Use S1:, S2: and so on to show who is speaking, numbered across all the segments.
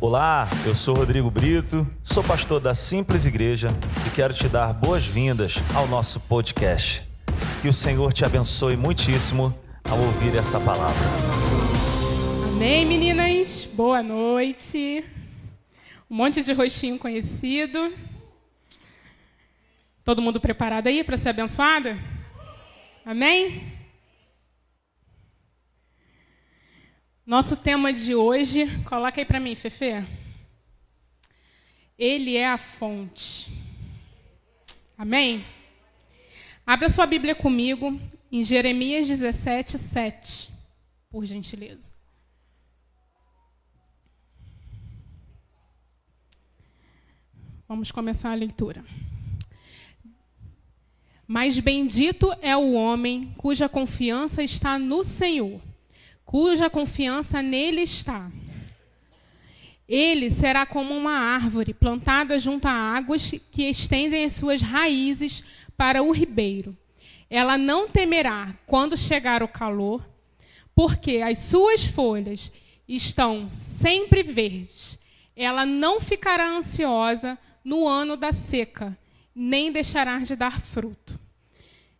S1: Olá, eu sou Rodrigo Brito, sou pastor da Simples Igreja e quero te dar boas-vindas ao nosso podcast. Que o Senhor te abençoe muitíssimo ao ouvir essa palavra.
S2: Amém, meninas? Boa noite. Um monte de rostinho conhecido. Todo mundo preparado aí para ser abençoado? Amém? Nosso tema de hoje, coloca aí para mim, Fefe. Ele é a fonte. Amém? Abra sua Bíblia comigo em Jeremias 17, 7, por gentileza. Vamos começar a leitura. Mas bendito é o homem cuja confiança está no Senhor cuja confiança nele está. Ele será como uma árvore plantada junto a águas que estendem as suas raízes para o ribeiro. Ela não temerá quando chegar o calor, porque as suas folhas estão sempre verdes. Ela não ficará ansiosa no ano da seca, nem deixará de dar fruto.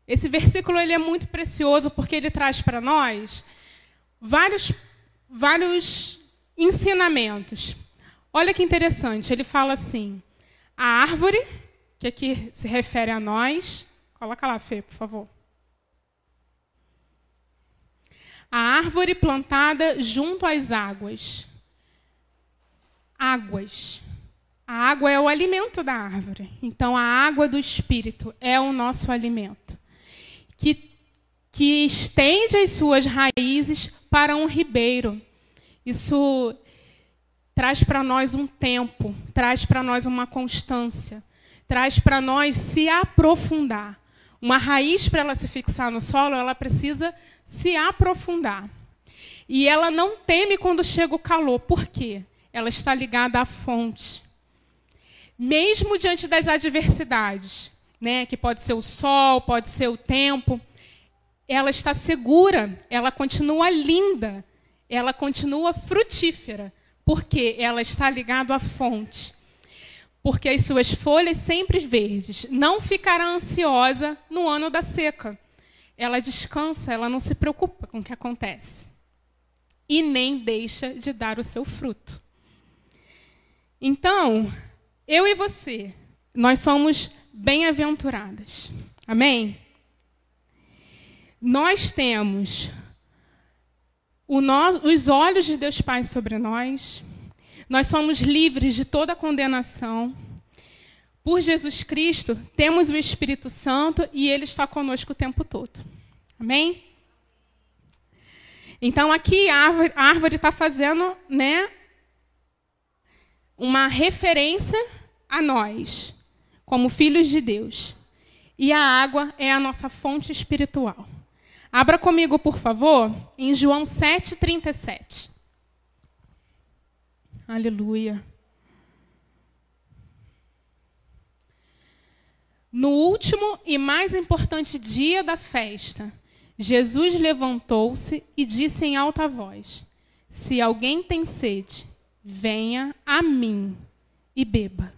S2: Esse versículo ele é muito precioso porque ele traz para nós vários, vários ensinamentos. Olha que interessante, ele fala assim: a árvore, que aqui se refere a nós, coloca lá, Fê, por favor. A árvore plantada junto às águas. Águas. A água é o alimento da árvore. Então, a água do Espírito é o nosso alimento. Que, que estende as suas raízes para um ribeiro. Isso traz para nós um tempo, traz para nós uma constância, traz para nós se aprofundar. Uma raiz, para ela se fixar no solo, ela precisa se aprofundar. E ela não teme quando chega o calor. Por quê? Ela está ligada à fonte. Mesmo diante das adversidades, né, que pode ser o sol, pode ser o tempo, ela está segura, ela continua linda, ela continua frutífera, porque ela está ligada à fonte. Porque as suas folhas sempre verdes. Não ficará ansiosa no ano da seca. Ela descansa, ela não se preocupa com o que acontece. E nem deixa de dar o seu fruto. Então, eu e você, nós somos bem-aventuradas. Amém? Nós temos no, os olhos de Deus Pai sobre nós, nós somos livres de toda condenação. Por Jesus Cristo, temos o Espírito Santo e ele está conosco o tempo todo. Amém? Então, aqui a árvore está fazendo né, uma referência a nós, como filhos de Deus. E a água é a nossa fonte espiritual. Abra comigo, por favor, em João 7,37. Aleluia. No último e mais importante dia da festa, Jesus levantou-se e disse em alta voz: Se alguém tem sede, venha a mim e beba.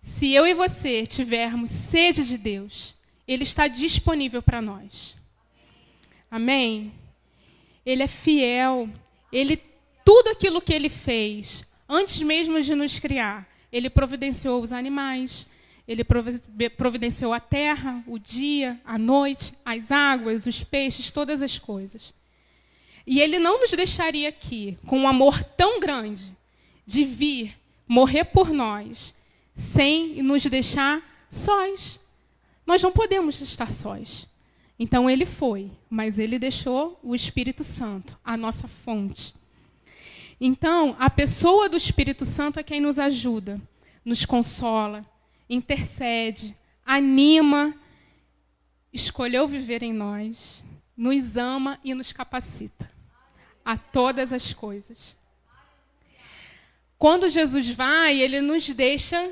S2: Se eu e você tivermos sede de Deus, ele está disponível para nós. Amém? Ele é fiel. Ele tudo aquilo que ele fez antes mesmo de nos criar, ele providenciou os animais, ele providenciou a terra, o dia, a noite, as águas, os peixes, todas as coisas. E ele não nos deixaria aqui com um amor tão grande de vir morrer por nós, sem nos deixar sós. Nós não podemos estar sós. Então ele foi, mas ele deixou o Espírito Santo, a nossa fonte. Então, a pessoa do Espírito Santo é quem nos ajuda, nos consola, intercede, anima, escolheu viver em nós, nos ama e nos capacita a todas as coisas. Quando Jesus vai, ele nos deixa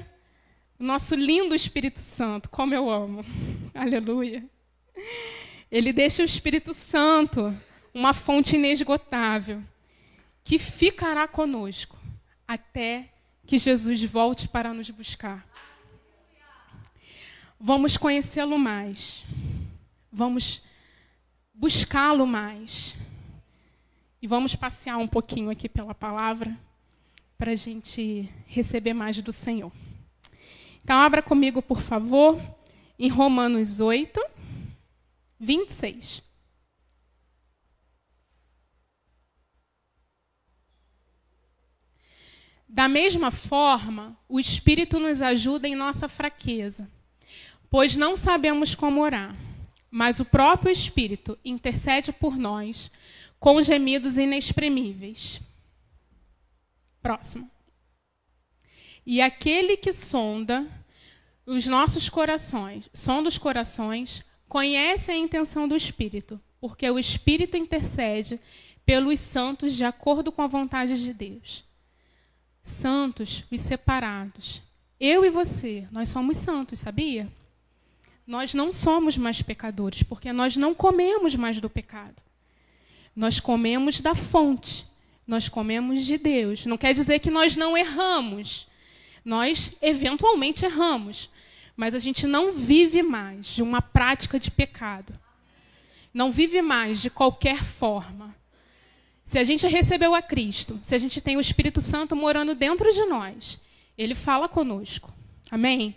S2: o nosso lindo Espírito Santo, como eu amo. Aleluia. Ele deixa o Espírito Santo uma fonte inesgotável. que ficará conosco até que Jesus volte para nos buscar. Vamos conhecê-lo mais. Vamos buscá-lo mais. E vamos passear um pouquinho aqui pela palavra para a gente receber mais do Senhor. Então, abra comigo, por favor, em Romanos 8, 26. Da mesma forma, o Espírito nos ajuda em nossa fraqueza, pois não sabemos como orar, mas o próprio Espírito intercede por nós com gemidos inexprimíveis. Próximo. E aquele que sonda os nossos corações, sonda os corações, conhece a intenção do Espírito, porque o Espírito intercede pelos santos de acordo com a vontade de Deus santos, os separados. Eu e você, nós somos santos, sabia? Nós não somos mais pecadores, porque nós não comemos mais do pecado. Nós comemos da fonte, nós comemos de Deus. Não quer dizer que nós não erramos. Nós, eventualmente, erramos. Mas a gente não vive mais de uma prática de pecado. Não vive mais de qualquer forma. Se a gente recebeu a Cristo, se a gente tem o Espírito Santo morando dentro de nós, ele fala conosco. Amém?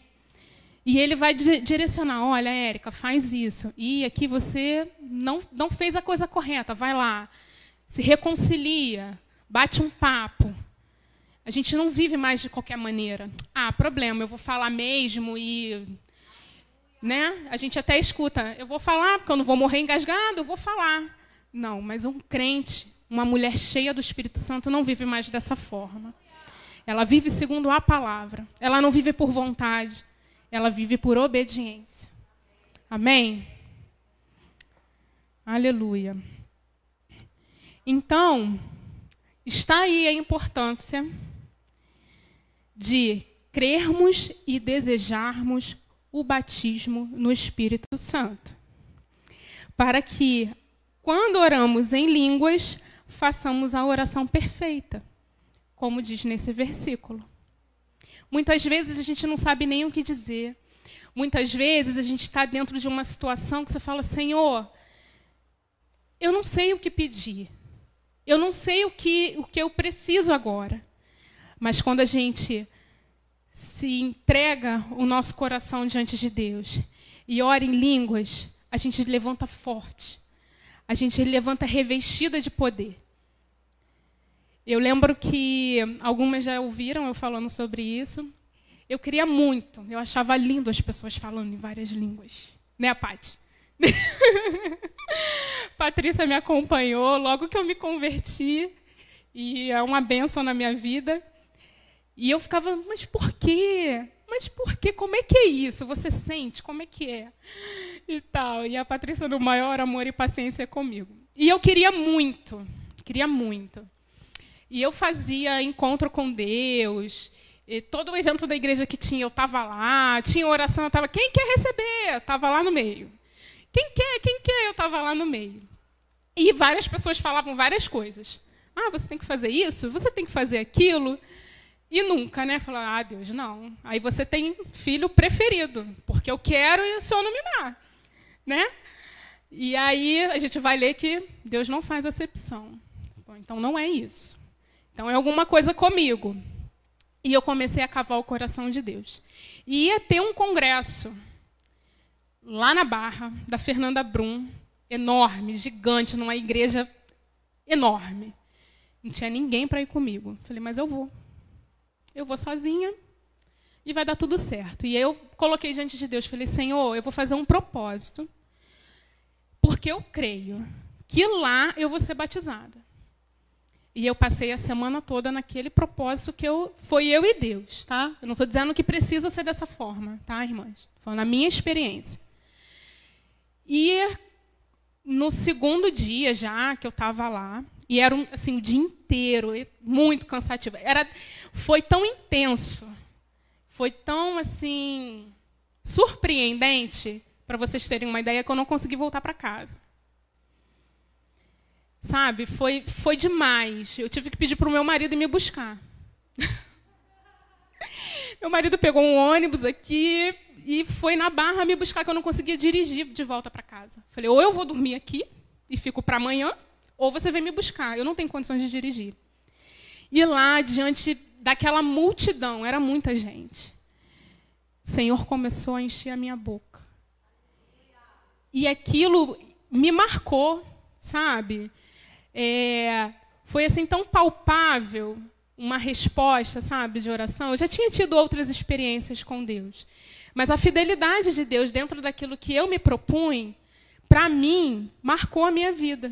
S2: E ele vai direcionar: olha, Érica, faz isso. E aqui você não, não fez a coisa correta, vai lá. Se reconcilia, bate um papo. A gente não vive mais de qualquer maneira. Ah, problema, eu vou falar mesmo e. Né? A gente até escuta, eu vou falar, porque eu não vou morrer engasgado, eu vou falar. Não, mas um crente, uma mulher cheia do Espírito Santo não vive mais dessa forma. Ela vive segundo a palavra. Ela não vive por vontade. Ela vive por obediência. Amém? Aleluia. Então, está aí a importância de crermos e desejarmos o batismo no Espírito Santo. Para que, quando oramos em línguas, façamos a oração perfeita, como diz nesse versículo. Muitas vezes a gente não sabe nem o que dizer. Muitas vezes a gente está dentro de uma situação que você fala, Senhor, eu não sei o que pedir. Eu não sei o que, o que eu preciso agora. Mas quando a gente se entrega o nosso coração diante de Deus e ora em línguas, a gente levanta forte. A gente levanta revestida de poder. Eu lembro que algumas já ouviram eu falando sobre isso. Eu queria muito, eu achava lindo as pessoas falando em várias línguas. Né, Paty? Patrícia me acompanhou logo que eu me converti e é uma benção na minha vida. E eu ficava, mas por quê? Mas por quê? Como é que é isso? Você sente? Como é que é? E tal. E a Patrícia no maior amor e paciência comigo. E eu queria muito, queria muito. E eu fazia encontro com Deus. Todo o evento da igreja que tinha, eu estava lá. Tinha oração, eu estava. Quem quer receber? Estava lá no meio. Quem quer? Quem quer? Eu estava lá no meio. E várias pessoas falavam várias coisas. Ah, você tem que fazer isso, você tem que fazer aquilo. E nunca, né? Falar, ah, Deus, não. Aí você tem filho preferido, porque eu quero e o Senhor não me dá. Né? E aí a gente vai ler que Deus não faz acepção. Bom, então não é isso. Então é alguma coisa comigo. E eu comecei a cavar o coração de Deus. E ia ter um congresso lá na Barra, da Fernanda Brum, enorme, gigante, numa igreja enorme. Não tinha ninguém para ir comigo. Falei, mas eu vou. Eu vou sozinha e vai dar tudo certo. E eu coloquei diante de Deus, falei, Senhor, eu vou fazer um propósito, porque eu creio que lá eu vou ser batizada. E eu passei a semana toda naquele propósito que eu foi eu e Deus, tá? Eu não estou dizendo que precisa ser dessa forma, tá, irmãs? Falando na minha experiência. E no segundo dia já que eu estava lá, e era um, assim o dia inteiro, muito cansativo. Era, foi tão intenso, foi tão assim surpreendente para vocês terem uma ideia que eu não consegui voltar para casa. Sabe? Foi, foi demais. Eu tive que pedir para o meu marido me buscar. meu marido pegou um ônibus aqui e foi na barra me buscar, que eu não conseguia dirigir de volta para casa. Falei, ou eu vou dormir aqui e fico para amanhã, ou você vem me buscar. Eu não tenho condições de dirigir. E lá, diante daquela multidão, era muita gente. O Senhor começou a encher a minha boca. E aquilo me marcou, sabe? É, foi assim tão palpável uma resposta, sabe, de oração. Eu já tinha tido outras experiências com Deus, mas a fidelidade de Deus dentro daquilo que eu me propunha, para mim, marcou a minha vida.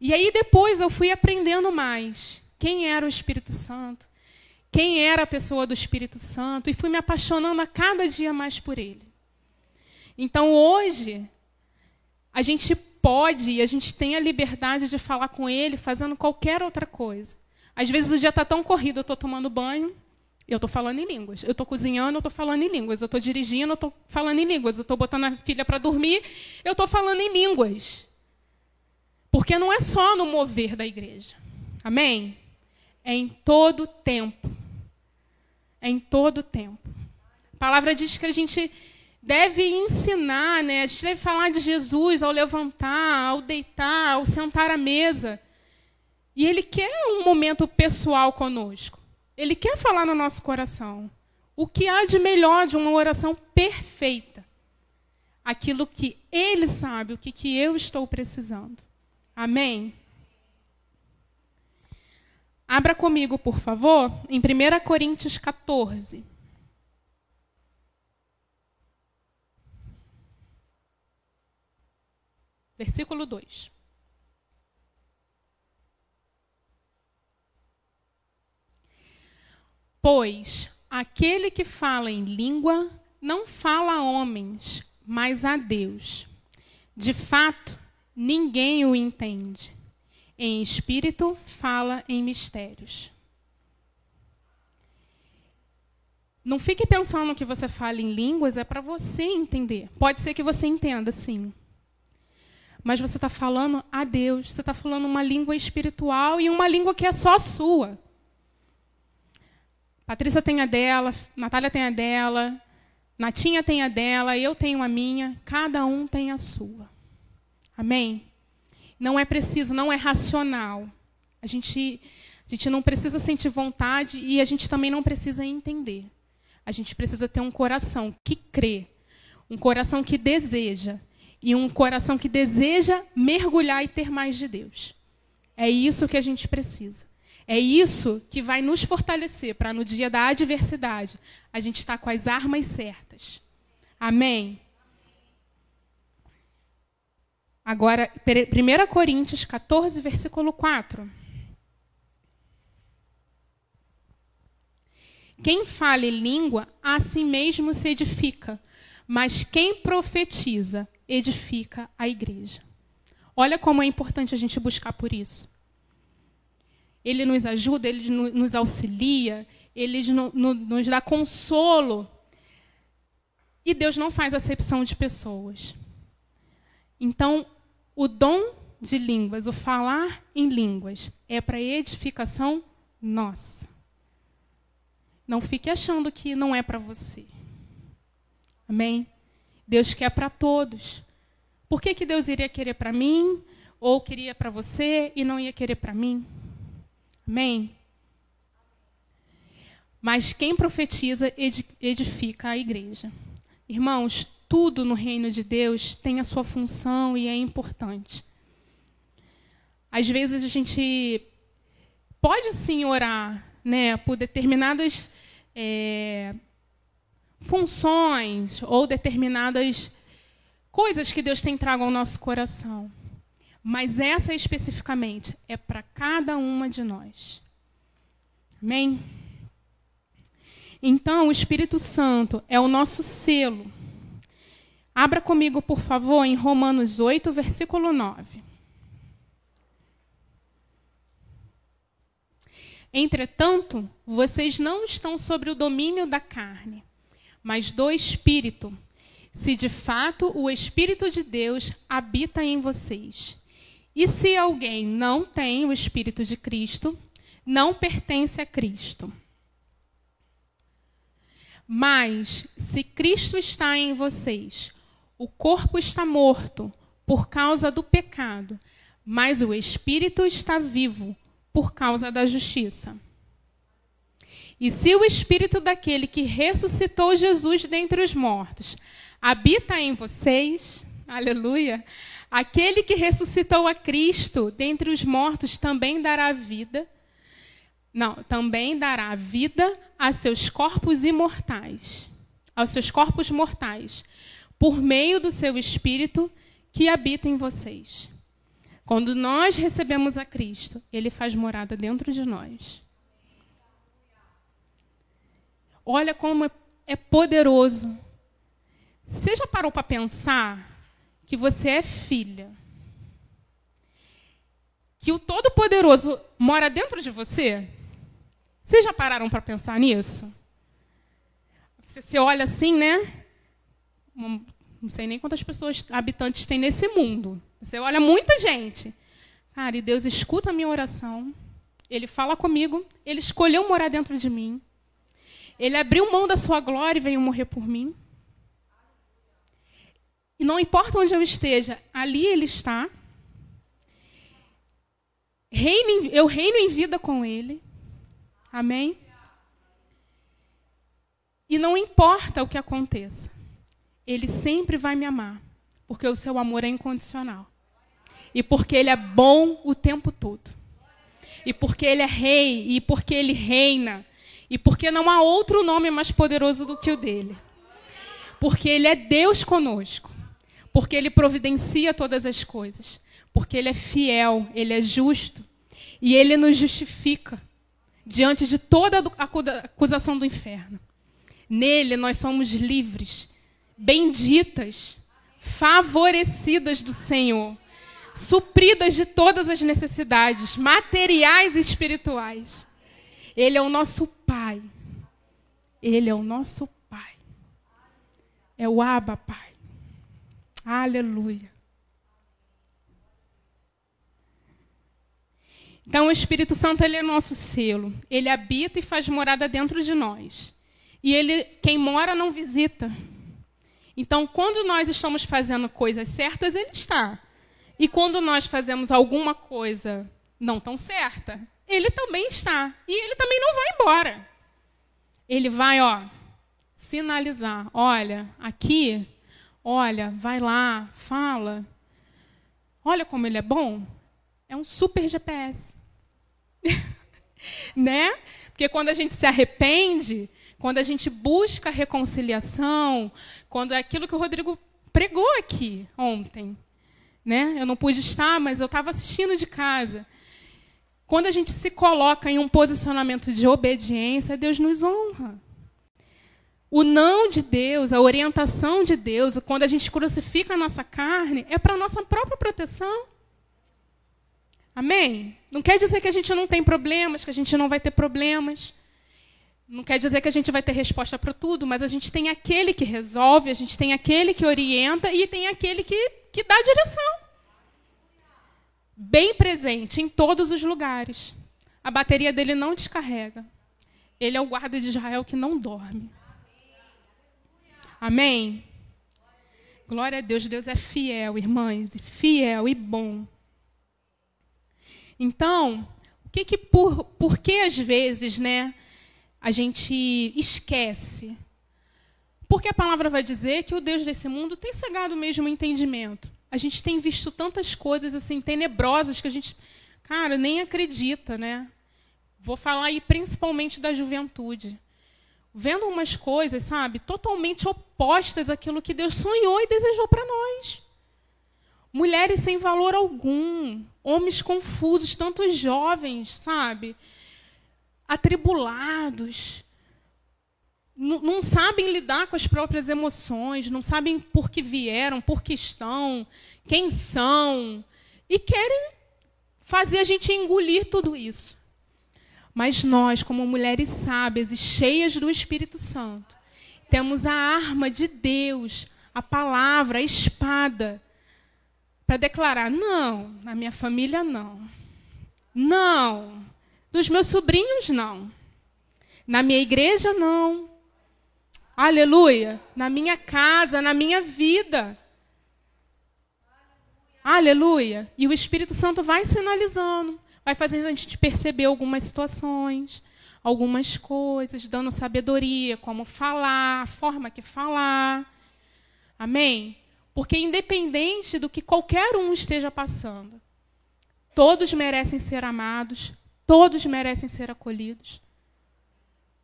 S2: E aí depois eu fui aprendendo mais quem era o Espírito Santo, quem era a pessoa do Espírito Santo, e fui me apaixonando a cada dia mais por ele. Então hoje, a gente pode e a gente tem a liberdade de falar com ele fazendo qualquer outra coisa. Às vezes o dia está tão corrido, eu estou tomando banho, eu estou falando em línguas. Eu estou cozinhando, eu estou falando em línguas. Eu estou dirigindo, eu estou falando em línguas. Eu estou botando a filha para dormir, eu estou falando em línguas. Porque não é só no mover da igreja. Amém? É em todo tempo. É em todo tempo. A palavra diz que a gente deve ensinar, né? A gente deve falar de Jesus ao levantar, ao deitar, ao sentar à mesa. E ele quer um momento pessoal conosco. Ele quer falar no nosso coração. O que há de melhor de uma oração perfeita? Aquilo que ele sabe, o que, que eu estou precisando. Amém? Abra comigo, por favor, em 1 Coríntios 14. Versículo 2. Pois aquele que fala em língua não fala a homens, mas a Deus. De fato, ninguém o entende. Em espírito, fala em mistérios. Não fique pensando que você fala em línguas é para você entender. Pode ser que você entenda, sim mas você está falando a Deus, você está falando uma língua espiritual e uma língua que é só sua. Patrícia tem a dela, Natália tem a dela, Natinha tem a dela, eu tenho a minha, cada um tem a sua. Amém? Não é preciso, não é racional. A gente, a gente não precisa sentir vontade e a gente também não precisa entender. A gente precisa ter um coração que crê, um coração que deseja e um coração que deseja mergulhar e ter mais de Deus. É isso que a gente precisa. É isso que vai nos fortalecer para no dia da adversidade a gente estar tá com as armas certas. Amém? Agora, 1 Coríntios 14, versículo 4. Quem fala em língua, a si mesmo se edifica, mas quem profetiza, edifica a igreja. Olha como é importante a gente buscar por isso. Ele nos ajuda, ele nos auxilia, ele nos dá consolo. E Deus não faz acepção de pessoas. Então, o dom de línguas, o falar em línguas, é para edificação nossa. Não fique achando que não é para você. Amém? Deus quer para todos. Por que, que Deus iria querer para mim, ou queria para você e não ia querer para mim? Amém? Mas quem profetiza edifica a igreja. Irmãos, tudo no reino de Deus tem a sua função e é importante. Às vezes a gente pode sim orar né, por determinadas é, funções ou determinadas coisas que Deus tem trago ao nosso coração. Mas essa especificamente é para cada uma de nós. Amém? Então, o Espírito Santo é o nosso selo. Abra comigo, por favor, em Romanos 8, versículo 9. Entretanto, vocês não estão sobre o domínio da carne, mas do Espírito, se de fato o Espírito de Deus habita em vocês. E se alguém não tem o Espírito de Cristo, não pertence a Cristo. Mas, se Cristo está em vocês, o corpo está morto por causa do pecado, mas o espírito está vivo por causa da justiça. E se o espírito daquele que ressuscitou Jesus dentre os mortos habita em vocês, aleluia, aquele que ressuscitou a Cristo dentre os mortos também dará vida. Não, também dará vida a seus corpos imortais, aos seus corpos mortais, por meio do seu espírito que habita em vocês. Quando nós recebemos a Cristo, ele faz morada dentro de nós. Olha como é poderoso. Você já parou para pensar que você é filha? Que o Todo-Poderoso mora dentro de você? Vocês já pararam para pensar nisso? Você, você olha assim, né? Não sei nem quantas pessoas, habitantes tem nesse mundo. Você olha muita gente. Cara, e Deus escuta a minha oração. Ele fala comigo. Ele escolheu morar dentro de mim. Ele abriu mão da sua glória e veio morrer por mim. E não importa onde eu esteja, ali Ele está. Reino, eu reino em vida com Ele. Amém? E não importa o que aconteça. Ele sempre vai me amar, porque o seu amor é incondicional. E porque ele é bom o tempo todo. E porque ele é rei, e porque ele reina, e porque não há outro nome mais poderoso do que o dele. Porque ele é Deus conosco. Porque ele providencia todas as coisas. Porque ele é fiel, ele é justo. E ele nos justifica diante de toda a acusação do inferno. Nele nós somos livres benditas, favorecidas do Senhor, supridas de todas as necessidades materiais e espirituais. Ele é o nosso Pai. Ele é o nosso Pai. É o Abba Pai. Aleluia. Então, o Espírito Santo ele é nosso selo. Ele habita e faz morada dentro de nós. E ele, quem mora não visita. Então, quando nós estamos fazendo coisas certas, ele está. E quando nós fazemos alguma coisa não tão certa, ele também está. E ele também não vai embora. Ele vai, ó, sinalizar. Olha, aqui, olha, vai lá, fala. Olha como ele é bom. É um super GPS. né? Porque quando a gente se arrepende, quando a gente busca reconciliação, quando é aquilo que o Rodrigo pregou aqui ontem. Né? Eu não pude estar, mas eu estava assistindo de casa. Quando a gente se coloca em um posicionamento de obediência, Deus nos honra. O não de Deus, a orientação de Deus, quando a gente crucifica a nossa carne, é para a nossa própria proteção. Amém? Não quer dizer que a gente não tem problemas, que a gente não vai ter problemas. Não quer dizer que a gente vai ter resposta para tudo, mas a gente tem aquele que resolve, a gente tem aquele que orienta e tem aquele que, que dá direção. Bem presente em todos os lugares. A bateria dele não descarrega. Ele é o guarda de Israel que não dorme. Amém? Glória a Deus. Deus é fiel, irmãs, fiel e bom. Então, o que que por, por que às vezes, né? A gente esquece. Porque a palavra vai dizer que o Deus desse mundo tem cegado mesmo o entendimento. A gente tem visto tantas coisas assim tenebrosas que a gente, cara, nem acredita, né? Vou falar aí principalmente da juventude. Vendo umas coisas, sabe, totalmente opostas àquilo que Deus sonhou e desejou para nós. Mulheres sem valor algum, homens confusos, tantos jovens, sabe? Atribulados, não sabem lidar com as próprias emoções, não sabem por que vieram, por que estão, quem são, e querem fazer a gente engolir tudo isso. Mas nós, como mulheres sábias e cheias do Espírito Santo, temos a arma de Deus, a palavra, a espada, para declarar: não, na minha família não. Não. Dos meus sobrinhos, não. Na minha igreja, não. Aleluia. Na minha casa, na minha vida. Aleluia. E o Espírito Santo vai sinalizando, vai fazendo a gente perceber algumas situações, algumas coisas, dando sabedoria, como falar, a forma que falar. Amém? Porque independente do que qualquer um esteja passando, todos merecem ser amados, todos merecem ser acolhidos.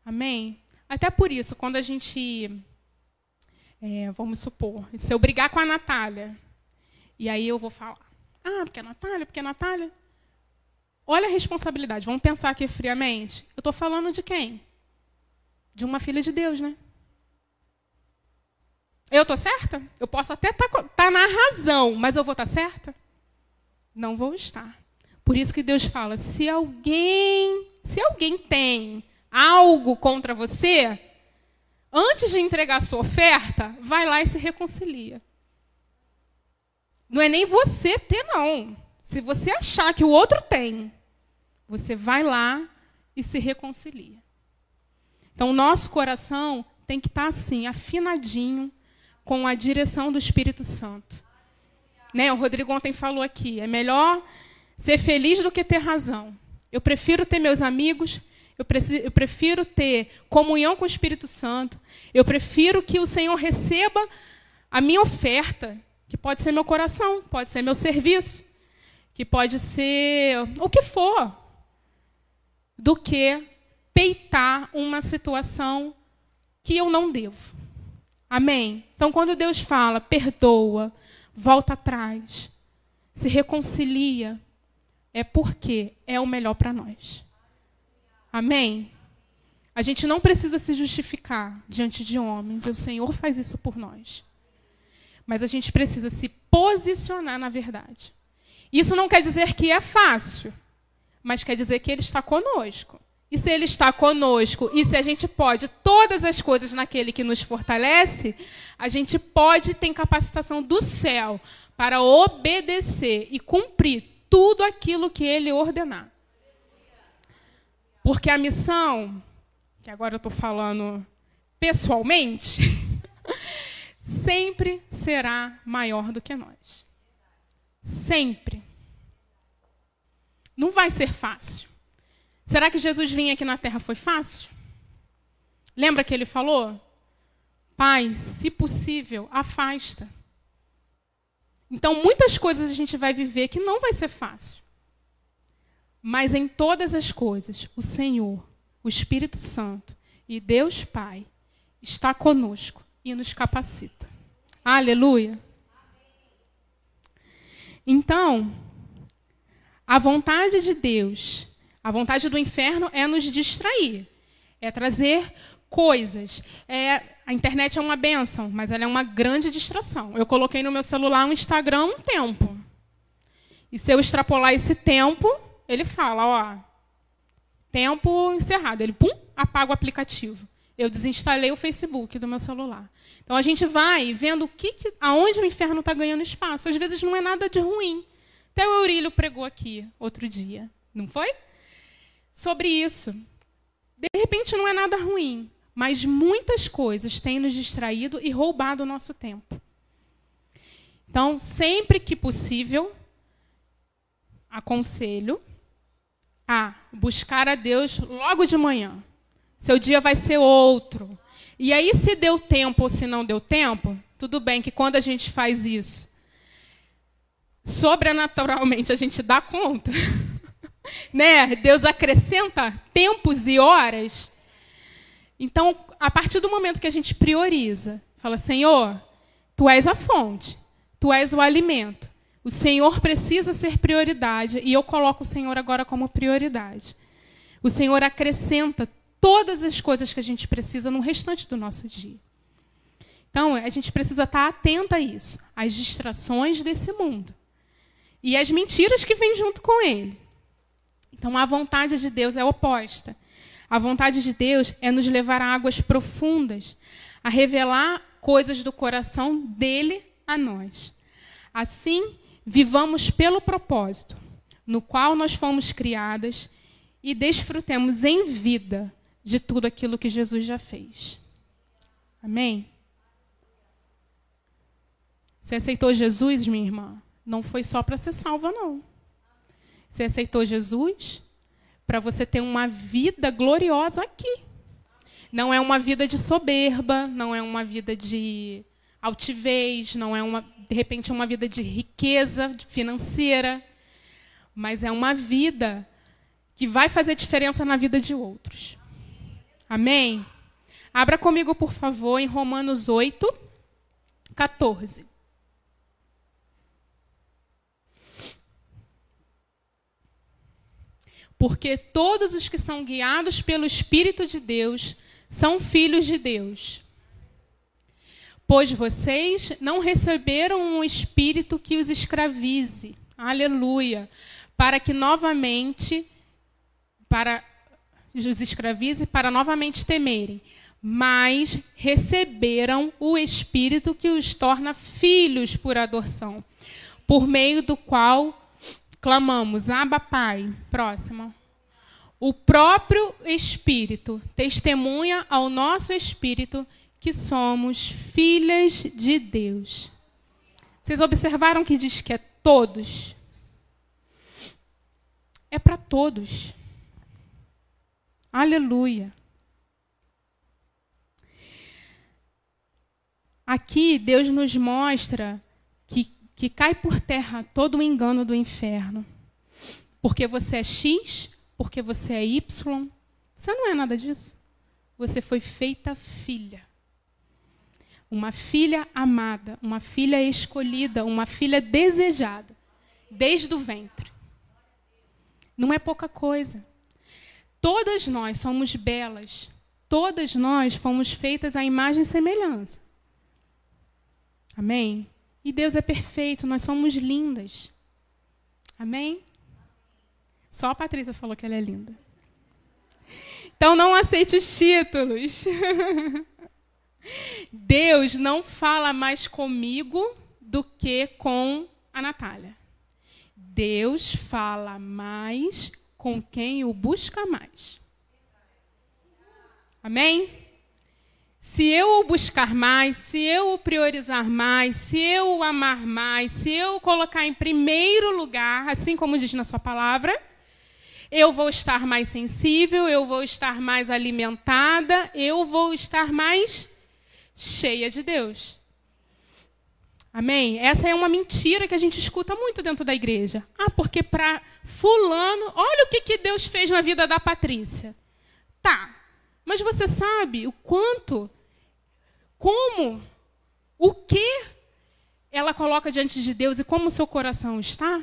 S2: Amém? Até por isso, quando a gente, é, vamos supor, se eu brigar com a Natália, e aí eu vou falar, ah, porque a Natália, porque a Natália. Olha a responsabilidade, vamos pensar aqui friamente. Eu estou falando de quem? De uma filha de Deus, né? Eu estou certa? Eu posso até estar tá, tá na razão, mas eu vou estar tá certa? Não vou estar. Por isso que Deus fala: se alguém, se alguém tem algo contra você, antes de entregar a sua oferta, vai lá e se reconcilia. Não é nem você ter, não. Se você achar que o outro tem, você vai lá e se reconcilia. Então, nosso coração tem que estar assim, afinadinho com a direção do Espírito Santo. Né? O Rodrigo ontem falou aqui: é melhor ser feliz do que ter razão. Eu prefiro ter meus amigos, eu, eu prefiro ter comunhão com o Espírito Santo, eu prefiro que o Senhor receba a minha oferta, que pode ser meu coração, pode ser meu serviço, que pode ser o que for, do que peitar uma situação que eu não devo. Amém? Então, quando Deus fala, perdoa, volta atrás, se reconcilia, é porque é o melhor para nós. Amém? A gente não precisa se justificar diante de homens, o Senhor faz isso por nós. Mas a gente precisa se posicionar na verdade. Isso não quer dizer que é fácil, mas quer dizer que Ele está conosco. E se Ele está conosco, e se a gente pode todas as coisas naquele que nos fortalece, a gente pode ter capacitação do céu para obedecer e cumprir tudo aquilo que Ele ordenar. Porque a missão, que agora eu estou falando pessoalmente, sempre será maior do que nós. Sempre. Não vai ser fácil. Será que Jesus vinha aqui na terra foi fácil? Lembra que ele falou? Pai, se possível, afasta. Então, muitas coisas a gente vai viver que não vai ser fácil. Mas em todas as coisas, o Senhor, o Espírito Santo e Deus Pai está conosco e nos capacita. Aleluia. Então, a vontade de Deus a vontade do inferno é nos distrair, é trazer coisas. É, a internet é uma benção, mas ela é uma grande distração. Eu coloquei no meu celular um Instagram um tempo. E se eu extrapolar esse tempo, ele fala, ó, tempo encerrado. Ele, pum, apaga o aplicativo. Eu desinstalei o Facebook do meu celular. Então a gente vai vendo o que, que aonde o inferno está ganhando espaço. Às vezes não é nada de ruim. Até o Eurílio pregou aqui outro dia, não foi? sobre isso. De repente não é nada ruim, mas muitas coisas têm nos distraído e roubado o nosso tempo. Então, sempre que possível, aconselho a buscar a Deus logo de manhã. Seu dia vai ser outro. E aí, se deu tempo ou se não deu tempo, tudo bem que quando a gente faz isso, sobrenaturalmente a gente dá conta. né? Deus acrescenta tempos e horas. Então, a partir do momento que a gente prioriza, fala: Senhor, tu és a fonte, tu és o alimento. O Senhor precisa ser prioridade e eu coloco o Senhor agora como prioridade. O Senhor acrescenta todas as coisas que a gente precisa no restante do nosso dia. Então, a gente precisa estar atenta a isso, às distrações desse mundo e às mentiras que vêm junto com ele. Então, a vontade de Deus é oposta. A vontade de Deus é nos levar a águas profundas, a revelar coisas do coração dele a nós. Assim, vivamos pelo propósito no qual nós fomos criadas e desfrutemos em vida de tudo aquilo que Jesus já fez. Amém? Você aceitou Jesus, minha irmã? Não foi só para ser salva, não. Você aceitou Jesus para você ter uma vida gloriosa aqui. Não é uma vida de soberba, não é uma vida de altivez, não é uma, de repente uma vida de riqueza financeira, mas é uma vida que vai fazer diferença na vida de outros. Amém? Abra comigo, por favor, em Romanos 8, 14. Porque todos os que são guiados pelo Espírito de Deus são filhos de Deus. Pois vocês não receberam um espírito que os escravize. Aleluia. Para que novamente para os escravize para novamente temerem, mas receberam o espírito que os torna filhos por adoção, por meio do qual clamamos: Abba, Pai. Próximo. O próprio Espírito testemunha ao nosso espírito que somos filhas de Deus. Vocês observaram que diz que é todos? É para todos. Aleluia. Aqui Deus nos mostra que, que cai por terra todo o engano do inferno. Porque você é X, porque você é Y. Você não é nada disso. Você foi feita filha. Uma filha amada, uma filha escolhida, uma filha desejada, desde o ventre. Não é pouca coisa. Todas nós somos belas. Todas nós fomos feitas à imagem e semelhança. Amém? E Deus é perfeito, nós somos lindas. Amém? Só a Patrícia falou que ela é linda. Então não aceite os títulos. Deus não fala mais comigo do que com a Natália. Deus fala mais com quem o busca mais. Amém? Se eu o buscar mais, se eu o priorizar mais, se eu o amar mais, se eu o colocar em primeiro lugar, assim como diz na sua palavra, eu vou estar mais sensível, eu vou estar mais alimentada, eu vou estar mais cheia de Deus. Amém? Essa é uma mentira que a gente escuta muito dentro da igreja. Ah, porque para fulano, olha o que, que Deus fez na vida da Patrícia. Tá, mas você sabe o quanto, como, o que ela coloca diante de Deus e como o seu coração está?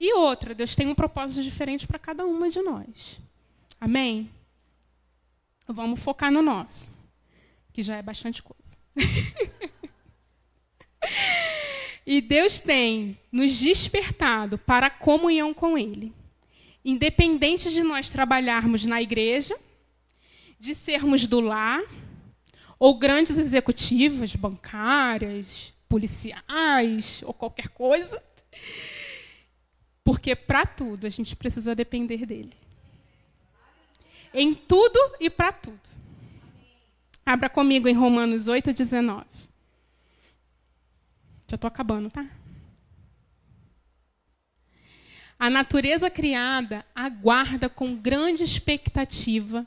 S2: E outra, Deus tem um propósito diferente para cada uma de nós. Amém? Vamos focar no nosso, que já é bastante coisa. e Deus tem nos despertado para a comunhão com Ele. Independente de nós trabalharmos na igreja, de sermos do lar, ou grandes executivas, bancárias, policiais, ou qualquer coisa, porque para tudo a gente precisa depender dele. Em tudo e para tudo. Abra comigo em Romanos 8, 19. Já estou acabando, tá? A natureza criada aguarda com grande expectativa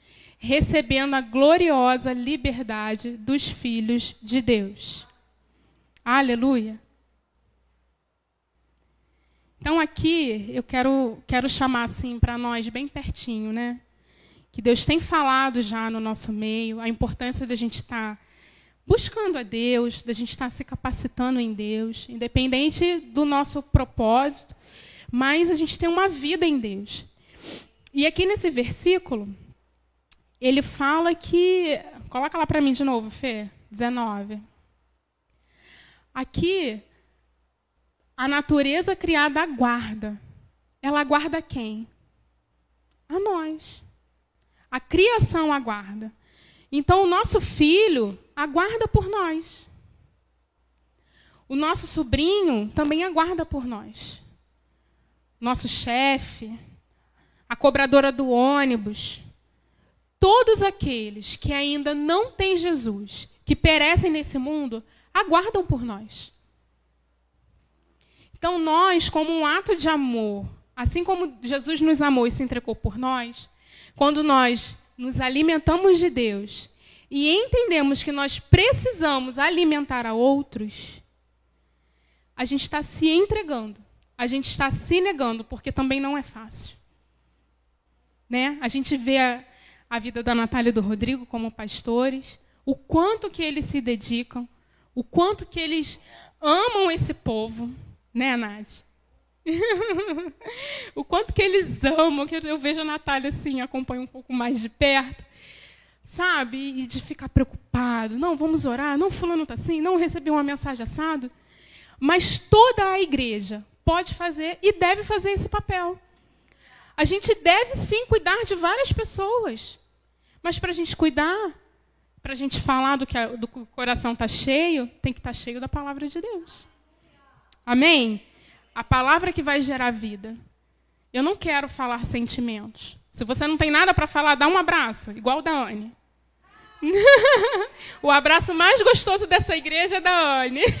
S2: recebendo a gloriosa liberdade dos filhos de Deus. Aleluia! Então aqui eu quero, quero chamar assim para nós bem pertinho, né? Que Deus tem falado já no nosso meio, a importância da gente estar tá buscando a Deus, da gente estar tá se capacitando em Deus, independente do nosso propósito, mas a gente tem uma vida em Deus. E aqui nesse versículo, ele fala que. Coloca lá para mim de novo, Fê. 19. Aqui, a natureza criada aguarda. Ela aguarda quem? A nós. A criação aguarda. Então, o nosso filho aguarda por nós. O nosso sobrinho também aguarda por nós. Nosso chefe, a cobradora do ônibus, todos aqueles que ainda não têm Jesus, que perecem nesse mundo, aguardam por nós. Então, nós, como um ato de amor, assim como Jesus nos amou e se entregou por nós, quando nós nos alimentamos de Deus e entendemos que nós precisamos alimentar a outros, a gente está se entregando, a gente está se negando, porque também não é fácil. Né? A gente vê a, vida da Natália e do Rodrigo como pastores, o quanto que eles se dedicam, o quanto que eles amam esse povo, né, Nath? o quanto que eles amam, que eu vejo a Natália assim, acompanho um pouco mais de perto, sabe? E de ficar preocupado, não, vamos orar, não, fulano está assim, não recebi uma mensagem assado. Mas toda a igreja pode fazer e deve fazer esse papel. A gente deve sim cuidar de várias pessoas. Mas para a gente cuidar, para a gente falar do que, a, do que o coração está cheio, tem que estar tá cheio da palavra de Deus. Amém? A palavra que vai gerar vida. Eu não quero falar sentimentos. Se você não tem nada para falar, dá um abraço, igual o da Anne. o abraço mais gostoso dessa igreja é da Anne.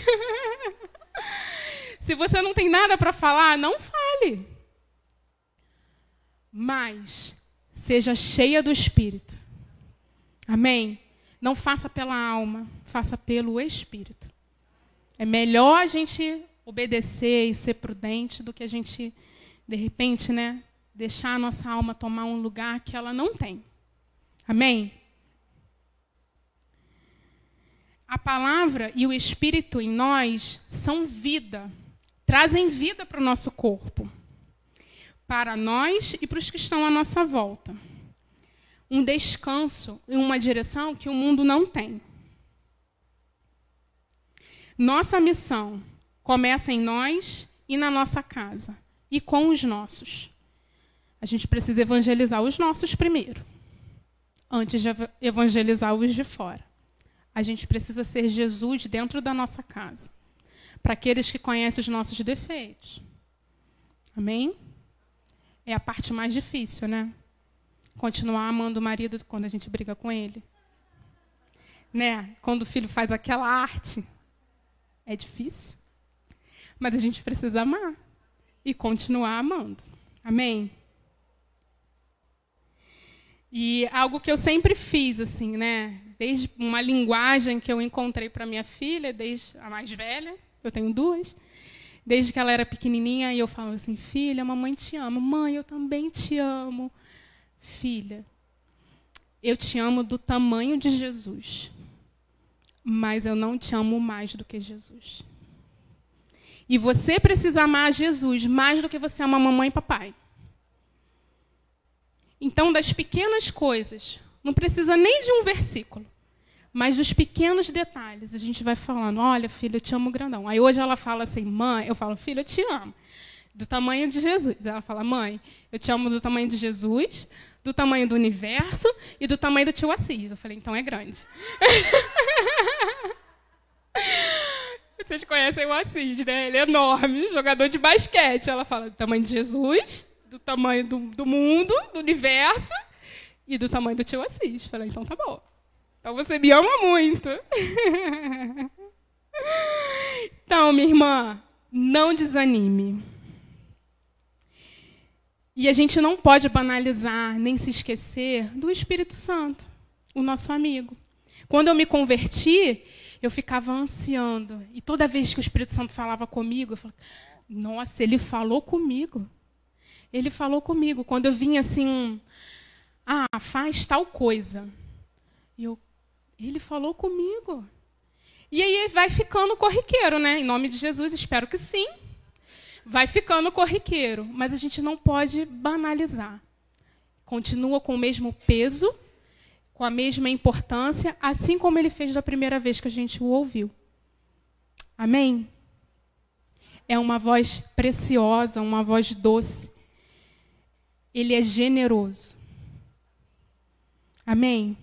S2: Se você não tem nada para falar, não fale. Mas seja cheia do Espírito. Amém? Não faça pela alma, faça pelo Espírito. É melhor a gente obedecer e ser prudente do que a gente, de repente, né, deixar a nossa alma tomar um lugar que ela não tem. Amém? A palavra e o Espírito em nós são vida, trazem vida para o nosso corpo, para nós e para os que estão à nossa volta um descanso em uma direção que o mundo não tem. Nossa missão começa em nós e na nossa casa e com os nossos. A gente precisa evangelizar os nossos primeiro, antes de evangelizar os de fora. A gente precisa ser Jesus dentro da nossa casa, para aqueles que conhecem os nossos defeitos. Amém? É a parte mais difícil, né? Continuar amando o marido quando a gente briga com ele. Né? Quando o filho faz aquela arte, é difícil. Mas a gente precisa amar e continuar amando. Amém? E algo que eu sempre fiz, assim, né? Desde uma linguagem que eu encontrei para minha filha, desde a mais velha, eu tenho duas, desde que ela era pequenininha, e eu falo assim: filha, mamãe te ama, mãe, eu também te amo. Filha, eu te amo do tamanho de Jesus, mas eu não te amo mais do que Jesus. E você precisa amar Jesus mais do que você ama mamãe e papai. Então, das pequenas coisas, não precisa nem de um versículo, mas dos pequenos detalhes, a gente vai falando: olha, filha, eu te amo grandão. Aí hoje ela fala assim: mãe, eu falo, filha, eu te amo. Do tamanho de Jesus. Ela fala: mãe, eu te amo do tamanho de Jesus, do tamanho do universo e do tamanho do tio Assis. Eu falei, então é grande. Vocês conhecem o Assis, né? Ele é enorme, jogador de basquete. Ela fala do tamanho de Jesus, do tamanho do, do mundo, do universo e do tamanho do tio Assis. Eu falei, então tá bom. Então você me ama muito. então, minha irmã, não desanime. E a gente não pode banalizar nem se esquecer do Espírito Santo, o nosso amigo. Quando eu me converti, eu ficava ansiando. E toda vez que o Espírito Santo falava comigo, eu falava: Nossa, ele falou comigo. Ele falou comigo. Quando eu vinha assim, ah, faz tal coisa. E eu, ele falou comigo. E aí vai ficando corriqueiro, né? Em nome de Jesus, espero que sim vai ficando corriqueiro, mas a gente não pode banalizar. continua com o mesmo peso, com a mesma importância, assim como ele fez da primeira vez que a gente o ouviu. Amém? É uma voz preciosa, uma voz doce. Ele é generoso. Amém?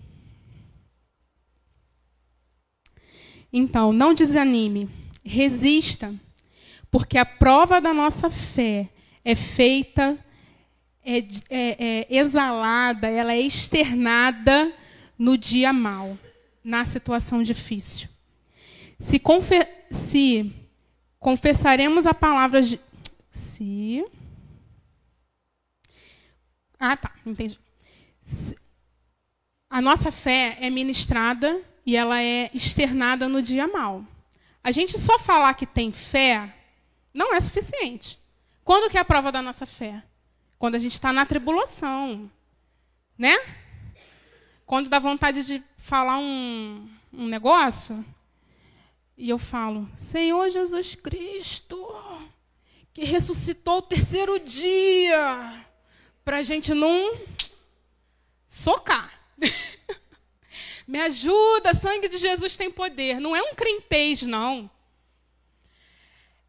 S2: Então, não desanime, resista, porque a prova da nossa fé é feita, é, é, é exalada, ela é externada no dia mal, na situação difícil. Se, confe se confessaremos a palavra de. Se. Ah, tá, entendi. Se, a nossa fé é ministrada e ela é externada no dia mal. A gente só falar que tem fé não é suficiente. Quando que é a prova da nossa fé? Quando a gente está na tribulação, né? Quando dá vontade de falar um, um negócio, e eu falo, Senhor Jesus Cristo, que ressuscitou o terceiro dia, para a gente não socar. Me ajuda, sangue de Jesus tem poder. Não é um crentez, não.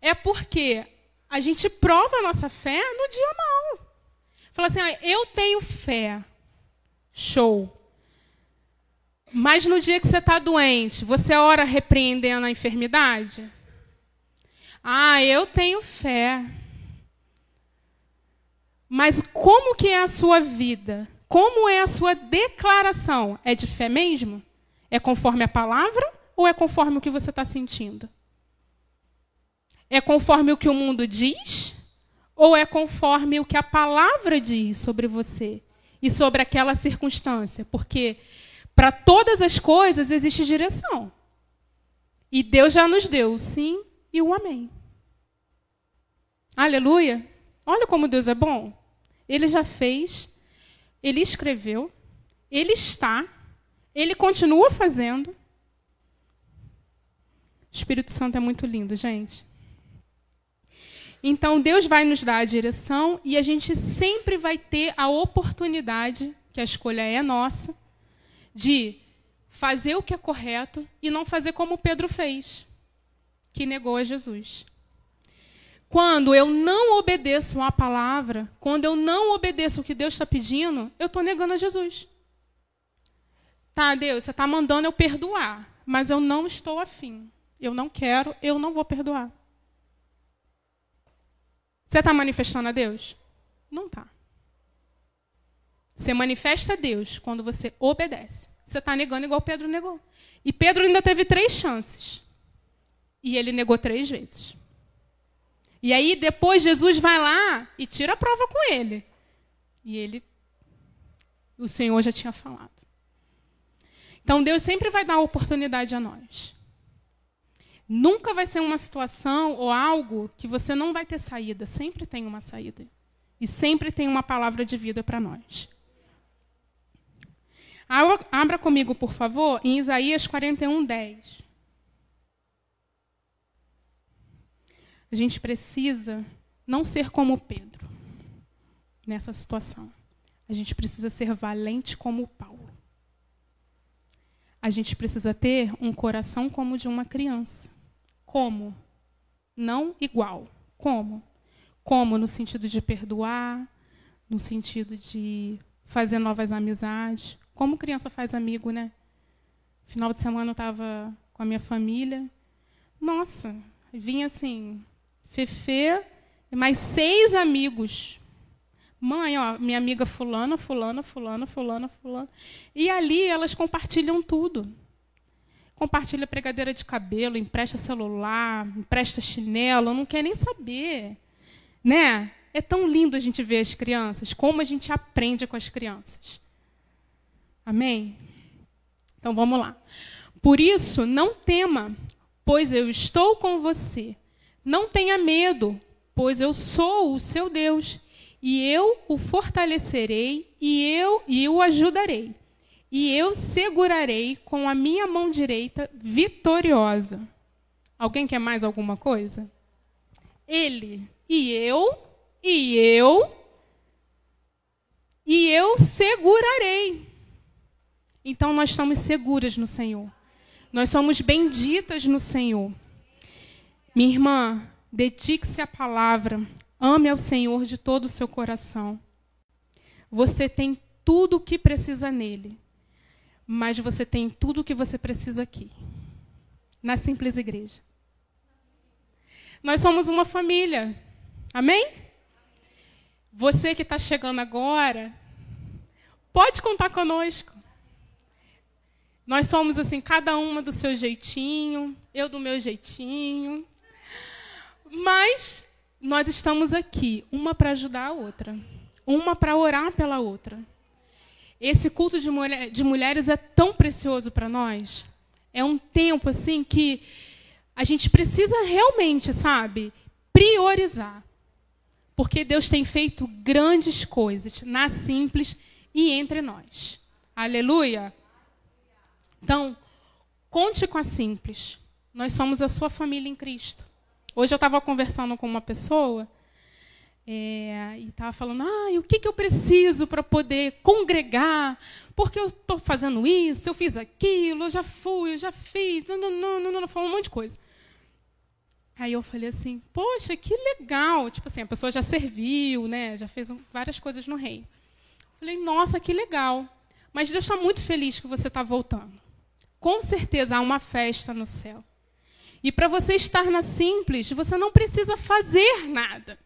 S2: É porque a gente prova a nossa fé no dia mal. Fala assim, ah, eu tenho fé. Show. Mas no dia que você está doente, você ora repreendendo a enfermidade? Ah, eu tenho fé. Mas como que é a sua vida? Como é a sua declaração? É de fé mesmo? É conforme a palavra ou é conforme o que você está sentindo? É conforme o que o mundo diz ou é conforme o que a palavra diz sobre você e sobre aquela circunstância? Porque para todas as coisas existe direção. E Deus já nos deu o sim e o amém. Aleluia! Olha como Deus é bom. Ele já fez ele escreveu, ele está, ele continua fazendo. O Espírito Santo é muito lindo, gente. Então, Deus vai nos dar a direção e a gente sempre vai ter a oportunidade, que a escolha é nossa, de fazer o que é correto e não fazer como Pedro fez, que negou a Jesus. Quando eu não obedeço a palavra, quando eu não obedeço o que Deus está pedindo, eu estou negando a Jesus. Tá, Deus, você está mandando eu perdoar, mas eu não estou afim. Eu não quero, eu não vou perdoar. Você está manifestando a Deus? Não está. Você manifesta a Deus quando você obedece. Você está negando igual Pedro negou. E Pedro ainda teve três chances. E ele negou três vezes. E aí depois Jesus vai lá e tira a prova com ele. E ele, o Senhor já tinha falado. Então Deus sempre vai dar oportunidade a nós. Nunca vai ser uma situação ou algo que você não vai ter saída. Sempre tem uma saída. E sempre tem uma palavra de vida para nós. Abra comigo, por favor, em Isaías 41, 10. A gente precisa não ser como Pedro nessa situação. A gente precisa ser valente como Paulo. A gente precisa ter um coração como o de uma criança. Como? Não igual. Como? Como no sentido de perdoar, no sentido de fazer novas amizades. Como criança faz amigo, né? Final de semana eu estava com a minha família. Nossa, vinha assim, Fefe e mais seis amigos. Mãe, ó, minha amiga fulana, fulana, fulana, fulana, fulana. E ali elas compartilham tudo. Compartilha pregadeira de cabelo, empresta celular, empresta chinelo, não quer nem saber. Né? É tão lindo a gente ver as crianças, como a gente aprende com as crianças. Amém? Então vamos lá. Por isso, não tema, pois eu estou com você. Não tenha medo, pois eu sou o seu Deus, e eu o fortalecerei e eu e o ajudarei. E eu segurarei com a minha mão direita vitoriosa. Alguém quer mais alguma coisa? Ele e eu e eu e eu segurarei. Então nós estamos seguras no Senhor. Nós somos benditas no Senhor. Minha irmã, dedique-se à palavra. Ame ao Senhor de todo o seu coração. Você tem tudo o que precisa nele, mas você tem tudo o que você precisa aqui, na simples igreja. Nós somos uma família. Amém? Você que está chegando agora, pode contar conosco. Nós somos assim, cada uma do seu jeitinho, eu do meu jeitinho. Mas nós estamos aqui, uma para ajudar a outra, uma para orar pela outra. Esse culto de, mulher, de mulheres é tão precioso para nós. É um tempo assim que a gente precisa realmente, sabe, priorizar. Porque Deus tem feito grandes coisas na simples e entre nós. Aleluia. Então, conte com a simples. Nós somos a sua família em Cristo. Hoje eu estava conversando com uma pessoa é, e estava falando: ah, o que, que eu preciso para poder congregar? Porque eu estou fazendo isso, eu fiz aquilo, eu já fui, eu já fiz, não, não, não, não, não, falou um monte de coisa. Aí eu falei assim: poxa, que legal! Tipo assim, a pessoa já serviu, né? Já fez várias coisas no reino. Falei: nossa, que legal! Mas Deus está muito feliz que você está voltando. Com certeza há uma festa no céu. E para você estar na simples, você não precisa fazer nada.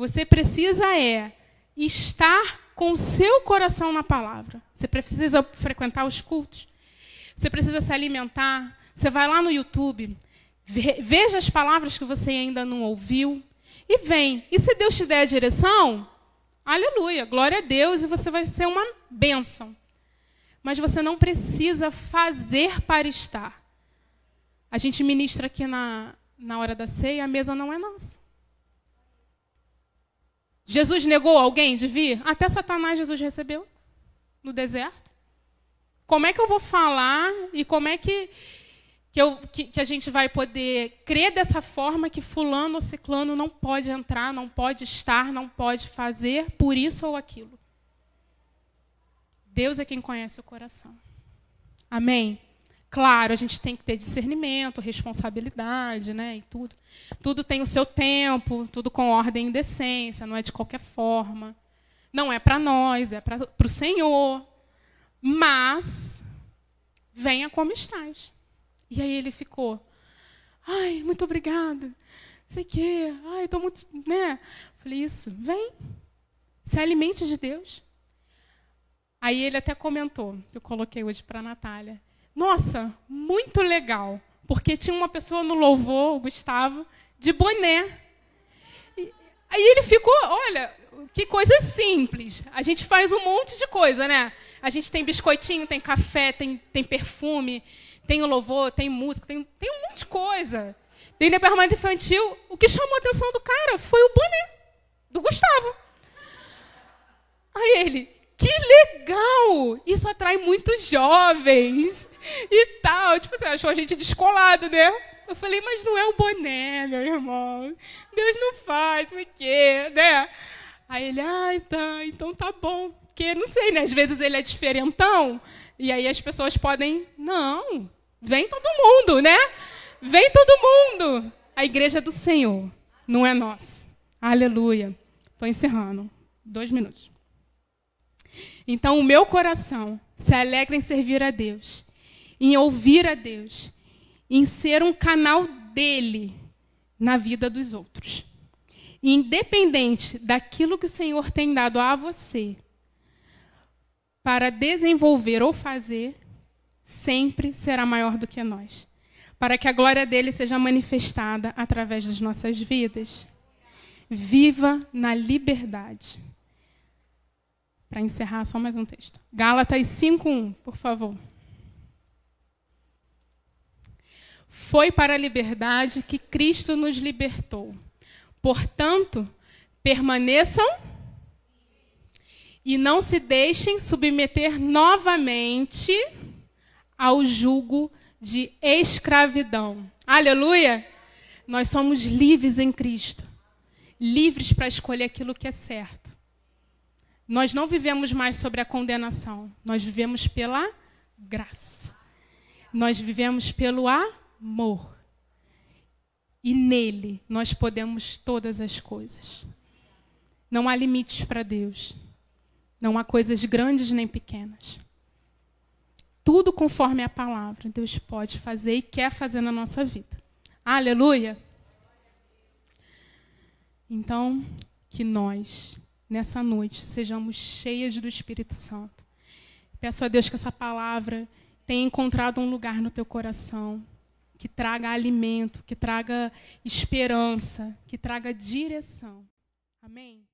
S2: Você precisa é estar com o seu coração na palavra. Você precisa frequentar os cultos. Você precisa se alimentar. Você vai lá no YouTube, veja as palavras que você ainda não ouviu e vem. E se Deus te der a direção, aleluia, glória a Deus, e você vai ser uma bênção. Mas você não precisa fazer para estar. A gente ministra aqui na, na hora da ceia, a mesa não é nossa. Jesus negou alguém de vir? Até Satanás Jesus recebeu no deserto. Como é que eu vou falar e como é que, que, eu, que, que a gente vai poder crer dessa forma que fulano ou ciclano não pode entrar, não pode estar, não pode fazer por isso ou aquilo? Deus é quem conhece o coração. Amém? Claro, a gente tem que ter discernimento, responsabilidade, né, e tudo. Tudo tem o seu tempo, tudo com ordem e decência, não é de qualquer forma. Não é para nós, é para o Senhor. Mas venha como estás. E aí ele ficou, ai, muito obrigada. Sei que, ai, estou muito, né? Falei isso, vem, se alimente de Deus. Aí ele até comentou, eu coloquei hoje para a Natália. Nossa, muito legal. Porque tinha uma pessoa no louvor, o Gustavo, de boné. E, aí ele ficou, olha, que coisa simples. A gente faz um monte de coisa, né? A gente tem biscoitinho, tem café, tem, tem perfume, tem o louvor, tem música, tem, tem um monte de coisa. Tem departamento infantil. O que chamou a atenção do cara foi o boné do Gustavo. Aí ele, que legal! Isso atrai muitos jovens e tal. Tipo, você achou a gente descolado, né? Eu falei, mas não é o boné, meu irmão. Deus não faz isso aqui, né? Aí ele, ah, tá, então tá bom. Porque, não sei, né? Às vezes ele é diferentão, e aí as pessoas podem, não, vem todo mundo, né? Vem todo mundo. A igreja do Senhor, não é nossa. Aleluia. Estou encerrando. Dois minutos. Então, o meu coração se alegra em servir a Deus, em ouvir a Deus, em ser um canal dele na vida dos outros. Independente daquilo que o Senhor tem dado a você para desenvolver ou fazer, sempre será maior do que nós. Para que a glória dele seja manifestada através das nossas vidas. Viva na liberdade. Para encerrar, só mais um texto. Gálatas 5:1, por favor. Foi para a liberdade que Cristo nos libertou. Portanto, permaneçam e não se deixem submeter novamente ao jugo de escravidão. Aleluia! Nós somos livres em Cristo livres para escolher aquilo que é certo nós não vivemos mais sobre a condenação, nós vivemos pela graça. Nós vivemos pelo amor. E nele nós podemos todas as coisas. Não há limites para Deus. Não há coisas grandes nem pequenas. Tudo conforme a palavra Deus pode fazer e quer fazer na nossa vida. Aleluia! Então, que nós, nessa noite, sejamos cheias do Espírito Santo. Peço a Deus que essa palavra tenha encontrado um lugar no teu coração, que traga alimento, que traga esperança, que traga direção. Amém?